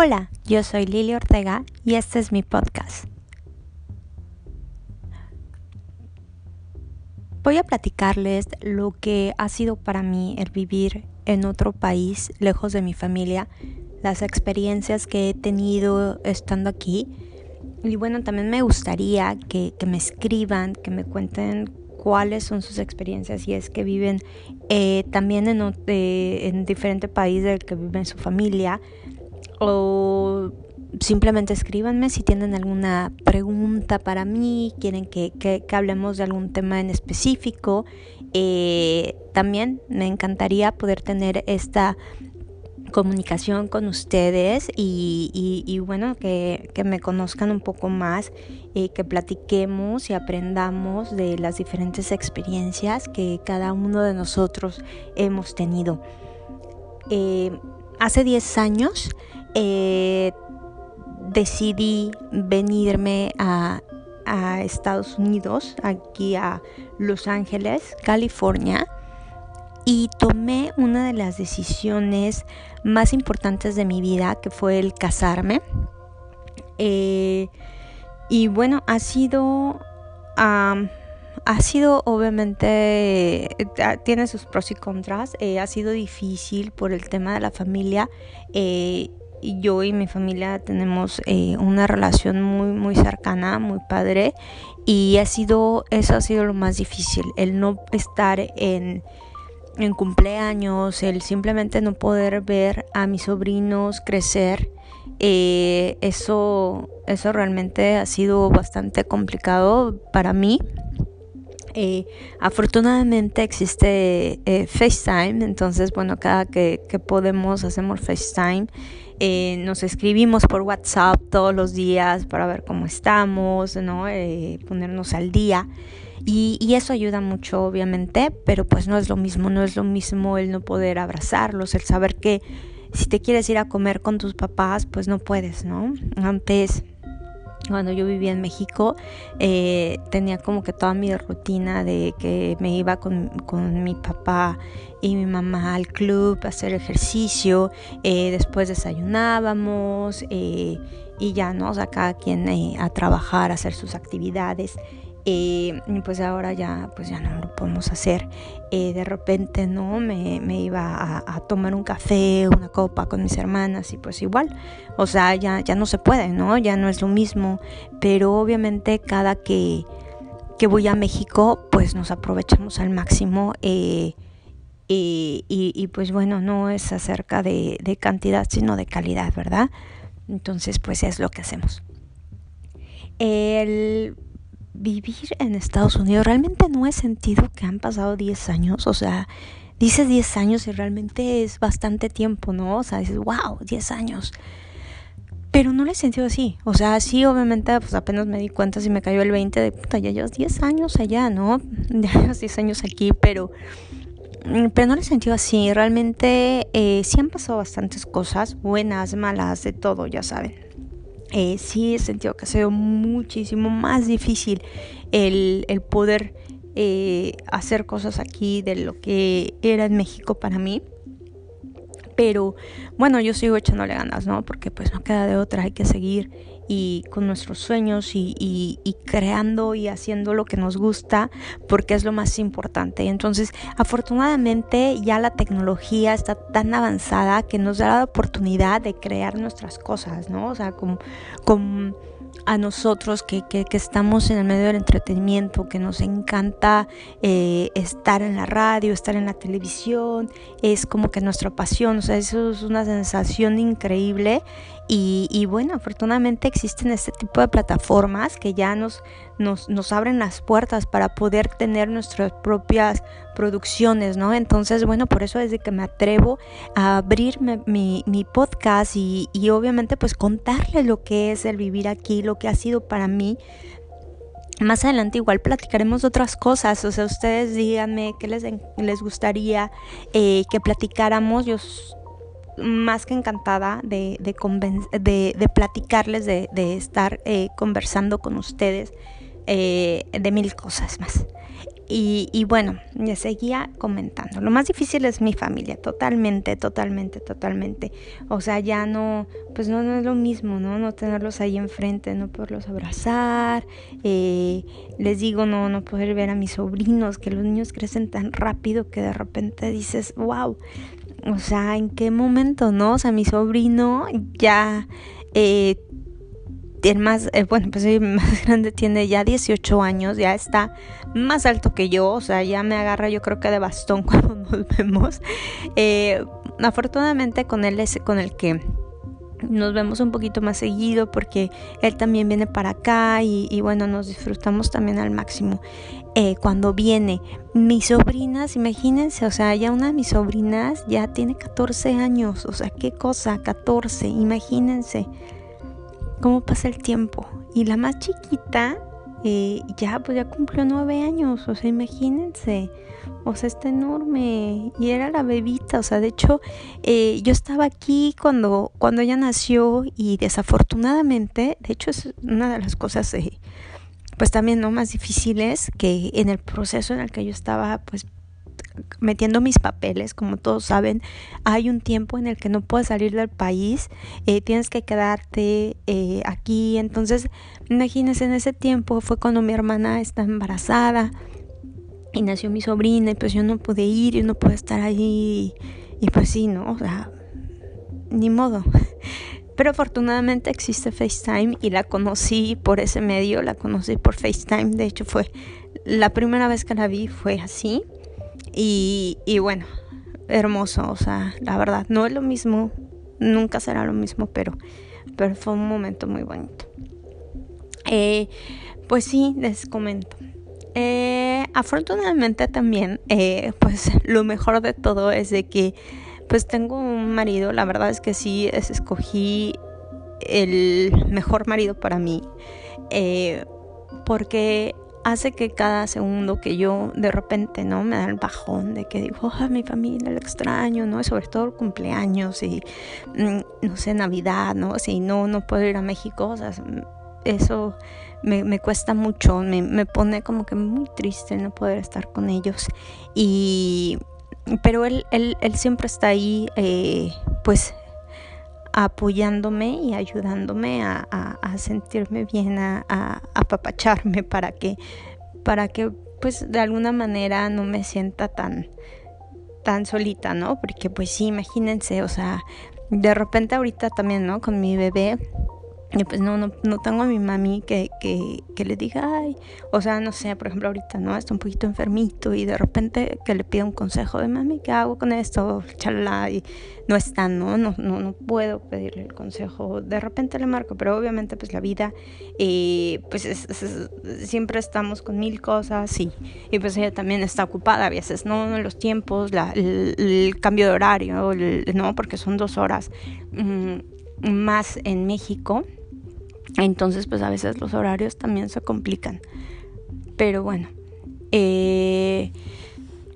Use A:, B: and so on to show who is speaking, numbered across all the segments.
A: Hola, yo soy Lili Ortega y este es mi podcast. Voy a platicarles lo que ha sido para mí el vivir en otro país, lejos de mi familia, las experiencias que he tenido estando aquí. Y bueno, también me gustaría que, me escriban, que me cuenten cuáles son sus experiencias y es que viven eh, también en, en diferente país del que vive su familia o simplemente escríbanme si tienen alguna pregunta para mí, quieren que, hablemos de algún tema en específico. Eh, también me encantaría poder tener esta comunicación con ustedes y, bueno, que, me conozcan un poco más, eh, que platiquemos y aprendamos de las diferentes experiencias que cada uno de nosotros hemos tenido. Eh, hace 10 años eh, decidí venirme a, Estados Unidos, aquí a Los Ángeles, California, y tomé una de las decisiones más importantes de mi vida, que fue el casarme. Eh, y bueno, ha sido... ha sido obviamente, eh, tiene sus pros y contras, ha sido difícil por el tema de la familia yo y mi familia tenemos eh, una relación muy muy cercana, muy padre y ha sido eso ha sido lo más difícil, el no estar en en cumpleaños, el simplemente no poder ver a mis sobrinos crecer, eh, eso eso realmente ha sido bastante complicado para mí. Eh, afortunadamente existe FaceTime, entonces bueno, cada que, que podemos hacemos FaceTime eh, nos escribimos por WhatsApp todos los días para ver cómo estamos, ¿no? Eh, ponernos al día. Y, y, eso ayuda mucho, obviamente, pero pues no es lo mismo, no es lo mismo el no poder abrazarlos, el saber que si te quieres ir a comer con tus papás, pues no puedes, ¿no? Antes cuando yo vivía en México, eh, tenía como que toda mi rutina de que me iba con, mi papá y mi mamá al club a hacer ejercicio, eh, después desayunábamos eh, y ya, ¿no? O sea, cada quien a trabajar, a hacer sus actividades. Y pues ahora ya, pues ya no lo podemos hacer. Eh, de repente, ¿no? Me, me iba a, tomar un café, una copa con mis hermanas y pues igual. O sea, ya, ya no se puede, ¿no? Ya no es lo mismo. Pero obviamente cada que, que voy a México, pues nos aprovechamos al máximo. Eh, y, y, pues bueno, no es acerca de, de cantidad, sino de calidad, ¿verdad? Entonces, pues es lo que hacemos. El vivir en Estados Unidos, realmente no he sentido que han pasado 10 años, o sea, dices 10 años y realmente es bastante tiempo, ¿no? O sea, dices, wow, 10 años. Pero no lo he sentido así. O sea, sí, obviamente, pues apenas me di cuenta si me cayó el 20 de puta, ya llevas 10 años allá, ¿no? Ya llevas 10 años aquí, pero, pero no lo he sentido así. Realmente eh, sí han pasado bastantes cosas, buenas, malas, de todo, ya saben. Eh, sí he sentido que ha sido muchísimo más difícil el, poder eh, hacer cosas aquí de lo que era en México para mí. Pero bueno, yo sigo echándole ganas, ¿no? Porque pues no queda de otra, hay que seguir y con nuestros sueños y, creando y haciendo lo que nos gusta porque es lo más importante. Entonces, afortunadamente ya la tecnología está tan avanzada que nos da la oportunidad de crear nuestras cosas, ¿no? O sea, con, con a nosotros que, que, estamos en el medio del entretenimiento, que nos encanta eh, estar en la radio, estar en la televisión, es como que nuestra pasión, o sea, eso es una sensación increíble y, bueno, afortunadamente existen este tipo de plataformas que ya nos, nos, nos, abren las puertas para poder tener nuestras propias producciones, ¿no? Entonces, bueno, por eso es de que me atrevo a abrir mi, mi podcast y, y obviamente pues contarles lo que es el vivir aquí, lo que ha sido para mí más adelante igual platicaremos otras cosas, o sea, ustedes díganme qué les, les gustaría eh, que platicáramos. Yo más que encantada de, de, de, platicarles, de, estar eh, conversando con ustedes eh, de mil cosas más. y, bueno, ya seguía comentando. Lo más difícil es mi familia, totalmente, totalmente, totalmente. O sea, ya no, pues no, no es lo mismo, ¿no? No tenerlos ahí enfrente, no poderlos abrazar. Eh, les digo, no, no poder ver a mis sobrinos, que los niños crecen tan rápido que de repente dices, wow. O sea, ¿en qué momento, no? O sea, mi sobrino ya... Eh, el más, eh, bueno, pues el más grande tiene ya 18 años, ya está más alto que yo, o sea, ya me agarra yo creo que de bastón cuando nos vemos. Eh, afortunadamente con él es con el que nos vemos un poquito más seguido porque él también viene para acá y, bueno, nos disfrutamos también al máximo. Eh, cuando viene, mis sobrinas, imagínense, o sea, ya una de mis sobrinas ya tiene 14 años, o sea, qué cosa, 14, imagínense cómo pasa el tiempo. Y la más chiquita eh, ya, pues ya cumplió nueve años, o sea, imagínense, o sea, está enorme. Y era la bebita, o sea, de hecho, eh, yo estaba aquí cuando, cuando ella nació y desafortunadamente, de hecho es una de las cosas, eh, pues también no más difíciles que en el proceso en el que yo estaba, pues metiendo mis papeles, como todos saben, hay un tiempo en el que no puedes salir del país, eh, tienes que quedarte eh, aquí, entonces imagínense en ese tiempo fue cuando mi hermana está embarazada y nació mi sobrina y pues yo no pude ir, yo no pude estar ahí y pues sí, ¿no? O sea, ni modo. Pero afortunadamente existe FaceTime y la conocí por ese medio, la conocí por FaceTime, de hecho fue la primera vez que la vi fue así y, y bueno, hermoso, o sea, la verdad, no es lo mismo, nunca será lo mismo, pero, pero fue un momento muy bonito. Eh, pues sí, les comento. Eh, afortunadamente también, eh, pues lo mejor de todo es de que pues tengo un marido, la verdad es que sí, es, escogí el mejor marido para mí, porque hace que cada segundo que yo de repente, ¿no? Me da el bajón de que digo, oh, mi familia, lo extraño, ¿no? sobre todo el cumpleaños y, mm, no sé, Navidad, ¿no? Si no, no puedo ir a México, o sea, eso me, me cuesta mucho, me, me, pone como que muy triste no poder estar con ellos. Y, pero él, él, él siempre está ahí, eh, pues apoyándome y ayudándome a, sentirme bien, a, apapacharme para que, para que pues de alguna manera no me sienta tan, tan solita, ¿no? Porque pues sí, imagínense, o sea, de repente ahorita también, ¿no? Con mi bebé, y pues no, no, no tengo a mi mami que, que, que, le diga, ay, o sea, no sé, por ejemplo, ahorita, ¿no? Está un poquito enfermito y de repente que le pida un consejo de mami, ¿qué hago con esto? Chalala, y no está, ¿no? No, no, no puedo pedirle el consejo. De repente le marco, pero obviamente pues la vida, eh, pues siempre estamos con mil cosas y, y pues ella también está ocupada a veces, ¿no? Los tiempos, la, el, cambio de horario, ¿no? Porque son dos horas mm, más en México entonces, pues a veces los horarios también se complican. Pero bueno, eh,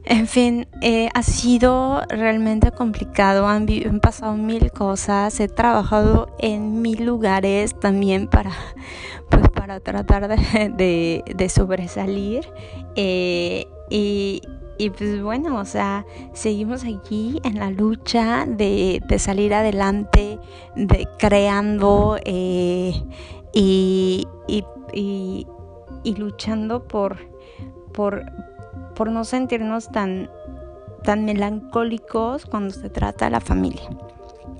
A: en fin, eh, ha sido realmente complicado. Han, pasado mil cosas. He trabajado en mil lugares también para, pues, para tratar de, de, sobresalir. Eh, y, y pues bueno, o sea, seguimos aquí en la lucha de, de salir adelante, de creando eh, y, y, y, luchando por, por, por no sentirnos tan, tan melancólicos cuando se trata de la familia,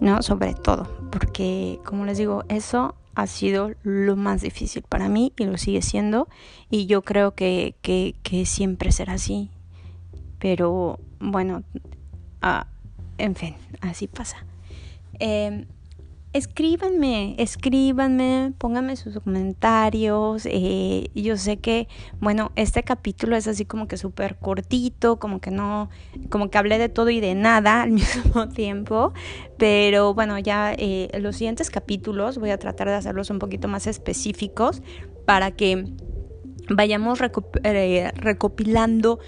A: ¿no? Sobre todo, porque como les digo, eso ha sido lo más difícil para mí y lo sigue siendo y yo creo que, que, que siempre será así pero bueno, ah, en fin, así pasa. Eh, escríbanme, escríbanme, pónganme sus comentarios. Eh, yo sé que, bueno, este capítulo es así como que súper cortito, como que no, como que hablé de todo y de nada al mismo tiempo. Pero bueno, ya eh, los siguientes capítulos voy a tratar de hacerlos un poquito más específicos para que vayamos eh, recopilando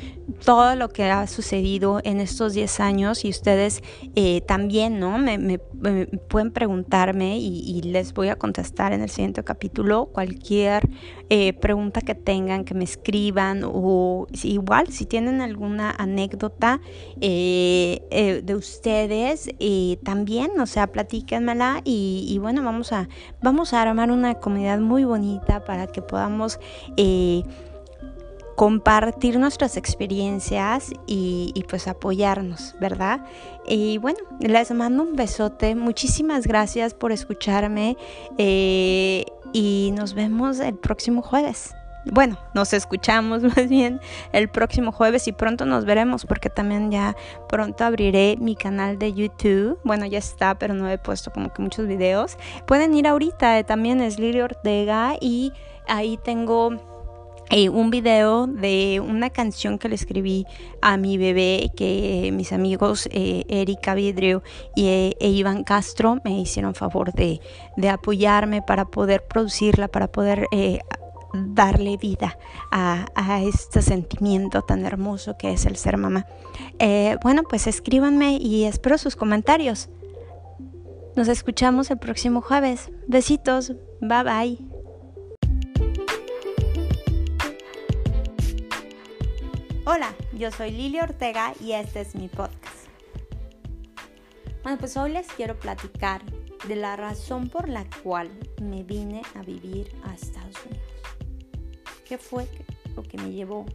A: todo lo que ha sucedido en estos 10 años y ustedes eh, también, ¿no? Me, pueden preguntarme y, les voy a contestar en el siguiente capítulo cualquier eh, pregunta que tengan, que me escriban o igual si tienen alguna anécdota de ustedes también, o sea, platíquenmela y, y, bueno, vamos a, vamos a armar una comunidad muy bonita para que podamos compartir nuestras experiencias y, pues apoyarnos, ¿verdad? Y bueno, les mando un besote, muchísimas gracias por escucharme eh, y nos vemos el próximo jueves. Bueno, nos escuchamos más bien el próximo jueves y pronto nos veremos porque también ya pronto abriré mi canal de YouTube. Bueno, ya está, pero no he puesto como que muchos videos. Pueden ir ahorita, eh, también es Lili Ortega y ahí tengo eh, un video de una canción que le escribí a mi bebé que mis amigos eh, Erika Vidrio y, eh, e Iván Castro me hicieron favor de, apoyarme para poder producirla, para poder darle vida a, a, este sentimiento tan hermoso que es el ser mamá. bueno, pues escríbanme y espero sus comentarios. Nos escuchamos el próximo jueves. Besitos. Bye bye. Hola, yo soy Lili Ortega y este es mi podcast. Bueno, pues hoy les quiero platicar de la razón por la cual me vine a vivir a Estados Unidos. ¿Qué fue lo que me llevó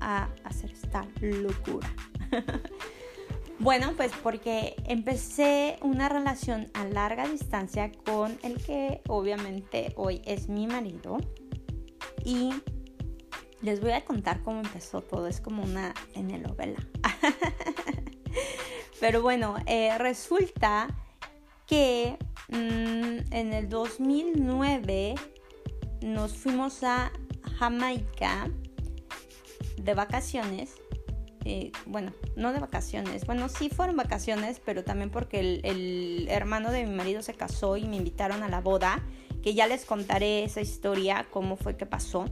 A: a hacer esta locura? bueno, pues porque empecé una relación a larga distancia con el que obviamente hoy es mi marido y les voy a contar cómo empezó todo. Es como una telenovela. Pero bueno, eh, resulta que mm, en el 2009 nos fuimos a Jamaica de vacaciones. Eh, bueno, no de vacaciones. Bueno, sí fueron vacaciones, pero también porque el, el hermano de mi marido se casó y me invitaron a la boda, que ya les contaré esa historia, cómo fue que pasó.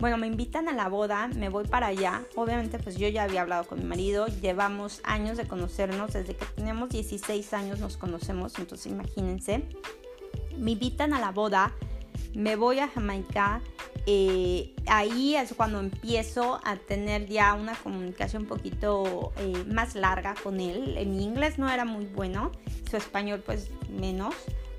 A: Bueno, me invitan a la boda, me voy para allá. Obviamente pues yo ya había hablado con mi marido, llevamos años de conocernos, desde que teníamos 16 años nos conocemos, entonces imagínense. Me invitan a la boda, me voy a Jamaica, eh, ahí es cuando empiezo a tener ya una comunicación un poquito eh, más larga con él. Mi inglés no era muy bueno, su español pues menos,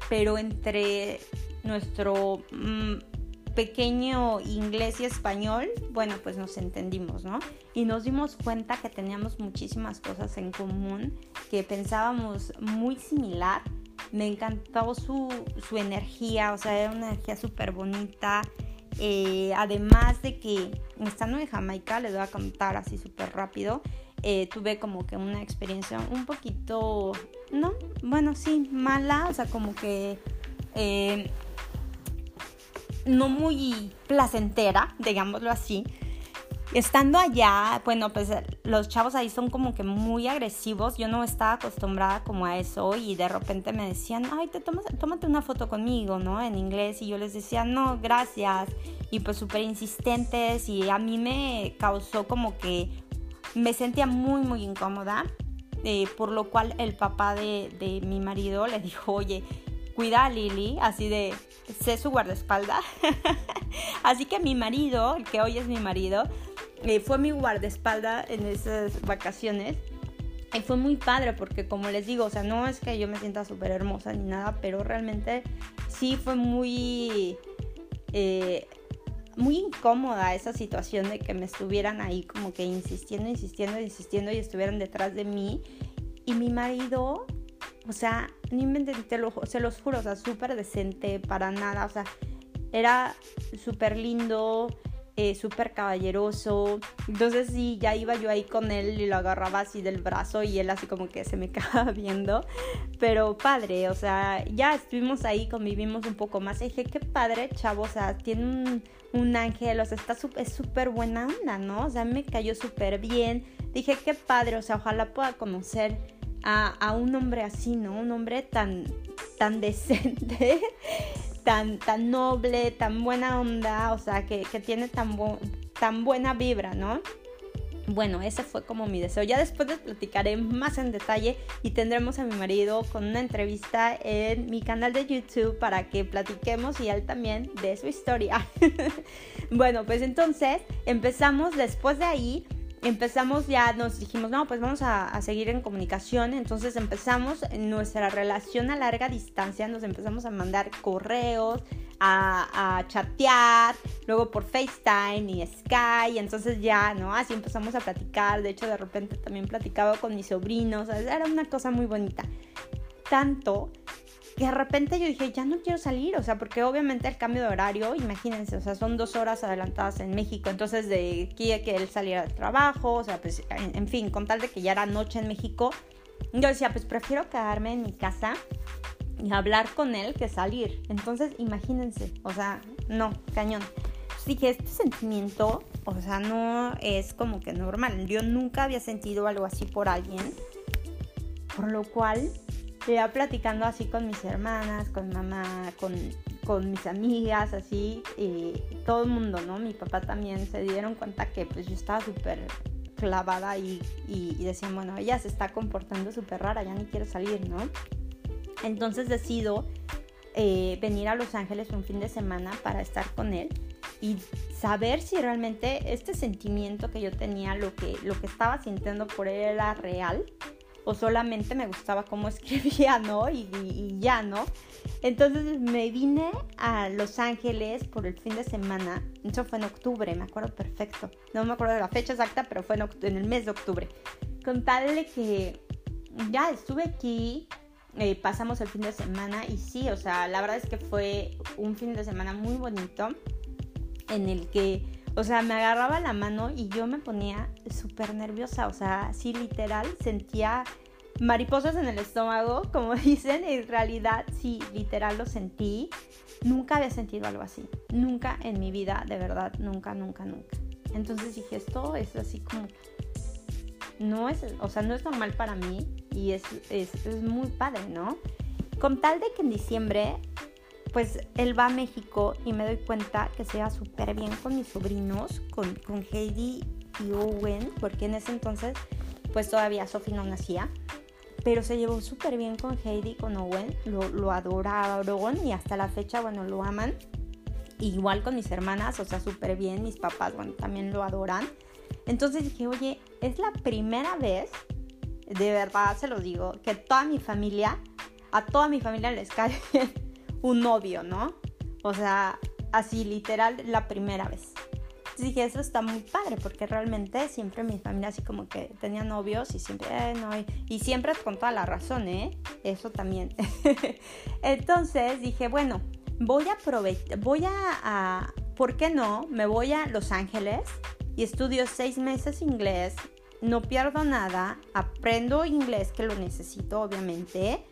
A: pero entre nuestro... Mm, pequeño inglés y español, bueno, pues nos entendimos, ¿no? Y nos dimos cuenta que teníamos muchísimas cosas en común, que pensábamos muy similar. Me encantó su, su energía, o sea, era una energía súper bonita. Eh, además de que estando en Jamaica, les voy a contar así súper rápido, eh, tuve como que una experiencia un poquito, no, bueno, sí, mala, o sea, como que... Eh, no muy placentera, digámoslo así. Estando allá, bueno, pues los chavos ahí son como que muy agresivos. Yo no estaba acostumbrada como a eso y de repente me decían, ay, te tomas, tómate una foto conmigo, ¿no? En inglés y yo les decía, no, gracias. Y pues súper insistentes y a mí me causó como que me sentía muy, muy incómoda. Eh, por lo cual el papá de, de mi marido le dijo, oye, cuida a Lily, así de, sé su guardaespaldas. así que mi marido, que hoy es mi marido, eh, fue mi guardaespaldas en esas vacaciones. Y fue muy padre porque como les digo, o sea, no es que yo me sienta súper hermosa ni nada, pero realmente sí fue muy... Eh, muy incómoda esa situación de que me estuvieran ahí como que insistiendo, insistiendo, insistiendo y estuvieran detrás de mí. Y mi marido o sea, no inventé, lo, se los juro, o sea, súper decente, para nada, o sea, era súper lindo, eh, súper caballeroso. Entonces sí, ya iba yo ahí con él y lo agarraba así del brazo y él así como que se me quedaba viendo. Pero padre, o sea, ya estuvimos ahí, convivimos un poco más. Y dije, qué padre, chavo, o sea, tiene un, un ángel, o sea, está es súper buena onda, ¿no? O sea, me cayó súper bien. Dije, qué padre, o sea, ojalá pueda conocer a, un hombre así, ¿no? Un hombre tan, tan decente. tan, tan noble, tan buena onda, o sea, que, tiene tan, tan buena vibra, ¿no? Bueno, ese fue como mi deseo. Ya después les platicaré más en detalle y tendremos a mi marido con una entrevista en mi canal de YouTube para que platiquemos y él también de su historia. bueno, pues entonces empezamos después de ahí empezamos ya, nos dijimos, no, pues vamos a, seguir en comunicación. Entonces empezamos nuestra relación a larga distancia, nos empezamos a mandar correos, a, a, chatear, luego por FaceTime y Skype. Entonces ya, ¿no? Así empezamos a platicar. De hecho, de repente también platicaba con mis sobrinos. Era una cosa muy bonita. Tanto y de repente yo dije, ya no quiero salir, o sea, porque obviamente el cambio de horario, imagínense, o sea, son dos horas adelantadas en México, entonces de aquí a que él saliera del trabajo, o sea, pues, en, fin, con tal de que ya era noche en México, yo decía, pues prefiero quedarme en mi casa y hablar con él que salir. Entonces, imagínense, o sea, no, cañón. dije, este sentimiento, o sea, no es como que normal. Yo nunca había sentido algo así por alguien. Por lo cual, ya platicando así con mis hermanas, con mamá, con, mis amigas, así, todo el mundo, ¿no? Mi papá también se dieron cuenta que pues yo estaba súper clavada y, y, decían, bueno, ella se está comportando súper rara, ya ni quiere salir, ¿no? Entonces decido eh, venir a Los Ángeles un fin de semana para estar con él y saber si realmente este sentimiento que yo tenía, lo que, lo que estaba sintiendo por él era real o solamente me gustaba cómo escribía, ¿no? Y, ya, ¿no? Entonces me vine a Los Ángeles por el fin de semana. Eso fue en octubre, me acuerdo perfecto. No me acuerdo de la fecha exacta, pero fue en, el mes de octubre. Con tal que ya estuve aquí, eh, pasamos el fin de semana y sí, o sea, la verdad es que fue un fin de semana muy bonito en el que o sea, me agarraba la mano y yo me ponía súper nerviosa. O sea, sí, literal, sentía mariposas en el estómago, como dicen. En realidad, sí, literal lo sentí. Nunca había sentido algo así. Nunca en mi vida, de verdad, nunca, nunca, nunca. Entonces dije, esto es así como... No es, o sea, no es normal para mí y es, es, es muy padre, ¿no? Con tal de que en diciembre pues él va a México y me doy cuenta que se va súper bien con mis sobrinos, con, con Heidi y Owen, porque en ese entonces pues todavía Sophie no nacía, pero se llevó súper bien con Heidi con Owen, lo, lo adoraron y hasta la fecha, bueno, lo aman. Igual con mis hermanas, o sea, súper bien, mis papás, bueno, también lo adoran. Entonces dije, oye, es la primera vez, de verdad se lo digo, que toda mi familia, a toda mi familia les cae bien un novio, ¿no? O sea, así literal la primera vez. Dije, eso está muy padre porque realmente siempre mi familia así como que tenía novios y siempre, eh, no, y, siempre con toda la razón, ¿eh? Eso también. Entonces dije, bueno, voy a aprovechar, voy a, a, ¿por qué no? Me voy a Los Ángeles y estudio seis meses inglés, no pierdo nada, aprendo inglés que lo necesito obviamente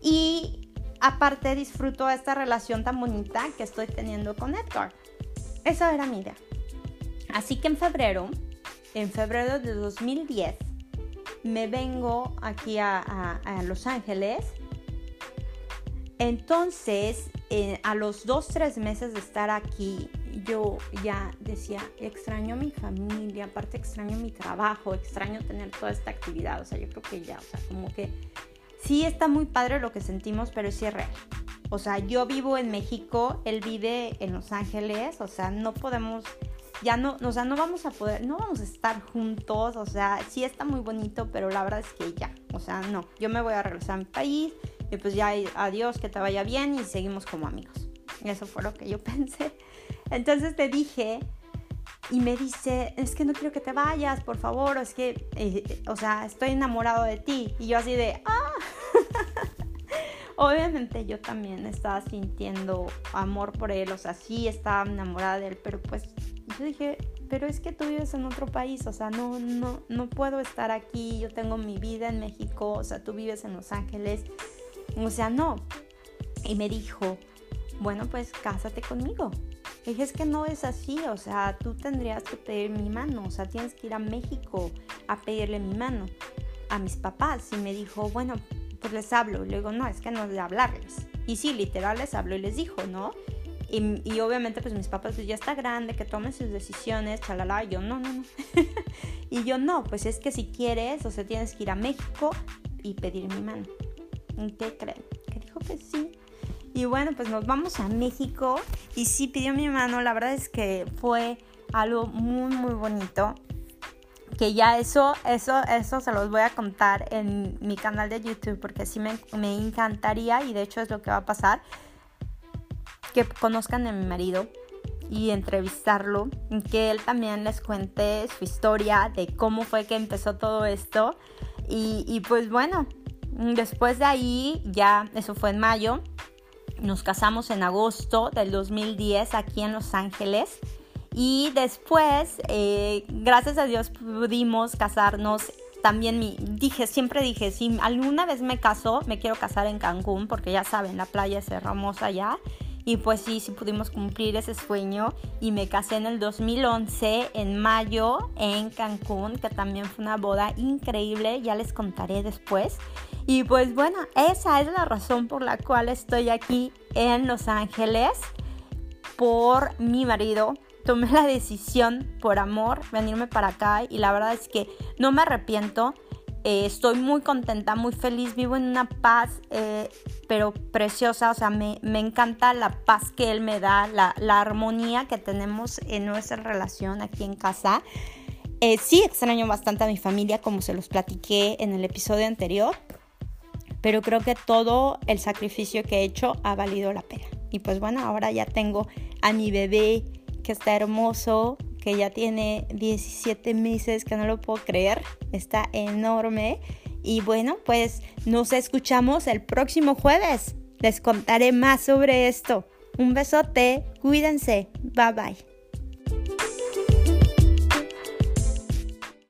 A: y aparte disfruto esta relación tan bonita que estoy teniendo con Edgar. Esa era mi idea. Así que en febrero, en febrero de 2010, me vengo aquí a, Los Ángeles. Entonces, eh, a los dos, tres meses de estar aquí, yo ya decía, extraño mi familia, aparte extraño mi trabajo, extraño tener toda esta actividad. O sea, yo creo que ya, o sea, como que sí está muy padre lo que sentimos, pero sí es real. O sea, yo vivo en México, él vive en Los Ángeles, o sea, no podemos, ya no, o sea, no vamos a poder, no vamos a estar juntos, o sea, sí está muy bonito, pero la verdad es que ya, o sea, no, yo me voy a regresar a mi país y pues ya adiós, que te vaya bien y seguimos como amigos. Eso fue lo que yo pensé. Entonces te dije, y me dice, es que no quiero que te vayas, por favor, es que, eh, o sea, estoy enamorado de ti. Y yo así de, ah, obviamente yo también estaba sintiendo amor por él, o sea, sí estaba enamorada de él, pero pues yo dije, pero es que tú vives en otro país, o sea, no, no, no puedo estar aquí, yo tengo mi vida en México, o sea, tú vives en Los Ángeles, o sea, no. Y me dijo, bueno, pues cásate conmigo. dije, es que no es así, o sea, tú tendrías que pedir mi mano, o sea, tienes que ir a México a pedirle mi mano a mis papás. Y me dijo, bueno, pues les hablo. Y le no, es que no de hablarles. Y sí, literal les habló y les dijo, ¿no? Y, obviamente pues mis papás pues ya está grande, que tome sus decisiones, chalala, y yo no, no, no. y yo no, pues es que si quieres, o sea, tienes que ir a México y pedir mi mano. ¿Y qué creen? Que dijo que sí. Y bueno, pues nos vamos a México y sí pidió mi mano, la verdad es que fue algo muy, muy bonito. Que ya eso, eso, eso se los voy a contar en mi canal de YouTube porque sí me, me encantaría y de hecho es lo que va a pasar que conozcan a mi marido y entrevistarlo, que él también les cuente su historia de cómo fue que empezó todo esto. Y, pues bueno, después de ahí, ya eso fue en mayo, nos casamos en agosto del 2010 aquí en Los Ángeles. Y después, eh, gracias a Dios, pudimos casarnos. También mi, dije, siempre dije, si alguna vez me caso, me quiero casar en Cancún, porque ya saben, la playa es hermosa allá. Y pues sí, sí pudimos cumplir ese sueño y me casé en el 2011, en mayo, en Cancún, que también fue una boda increíble, ya les contaré después. Y pues bueno, esa es la razón por la cual estoy aquí en Los Ángeles, por mi marido. Tomé la decisión por amor venirme para acá y la verdad es que no me arrepiento. Eh, estoy muy contenta, muy feliz, vivo en una paz, eh, pero preciosa, o sea, me, encanta la paz que él me da, la, armonía que tenemos en nuestra relación aquí en casa. Eh, sí extraño bastante a mi familia, como se los platiqué en el episodio anterior, pero creo que todo el sacrificio que he hecho ha valido la pena. Y pues bueno, ahora ya tengo a mi bebé que está hermoso, que ya tiene 17 meses, que no lo puedo creer, está enorme. Y bueno, pues nos escuchamos el próximo jueves. Les contaré más sobre esto. Un besote, cuídense, bye bye.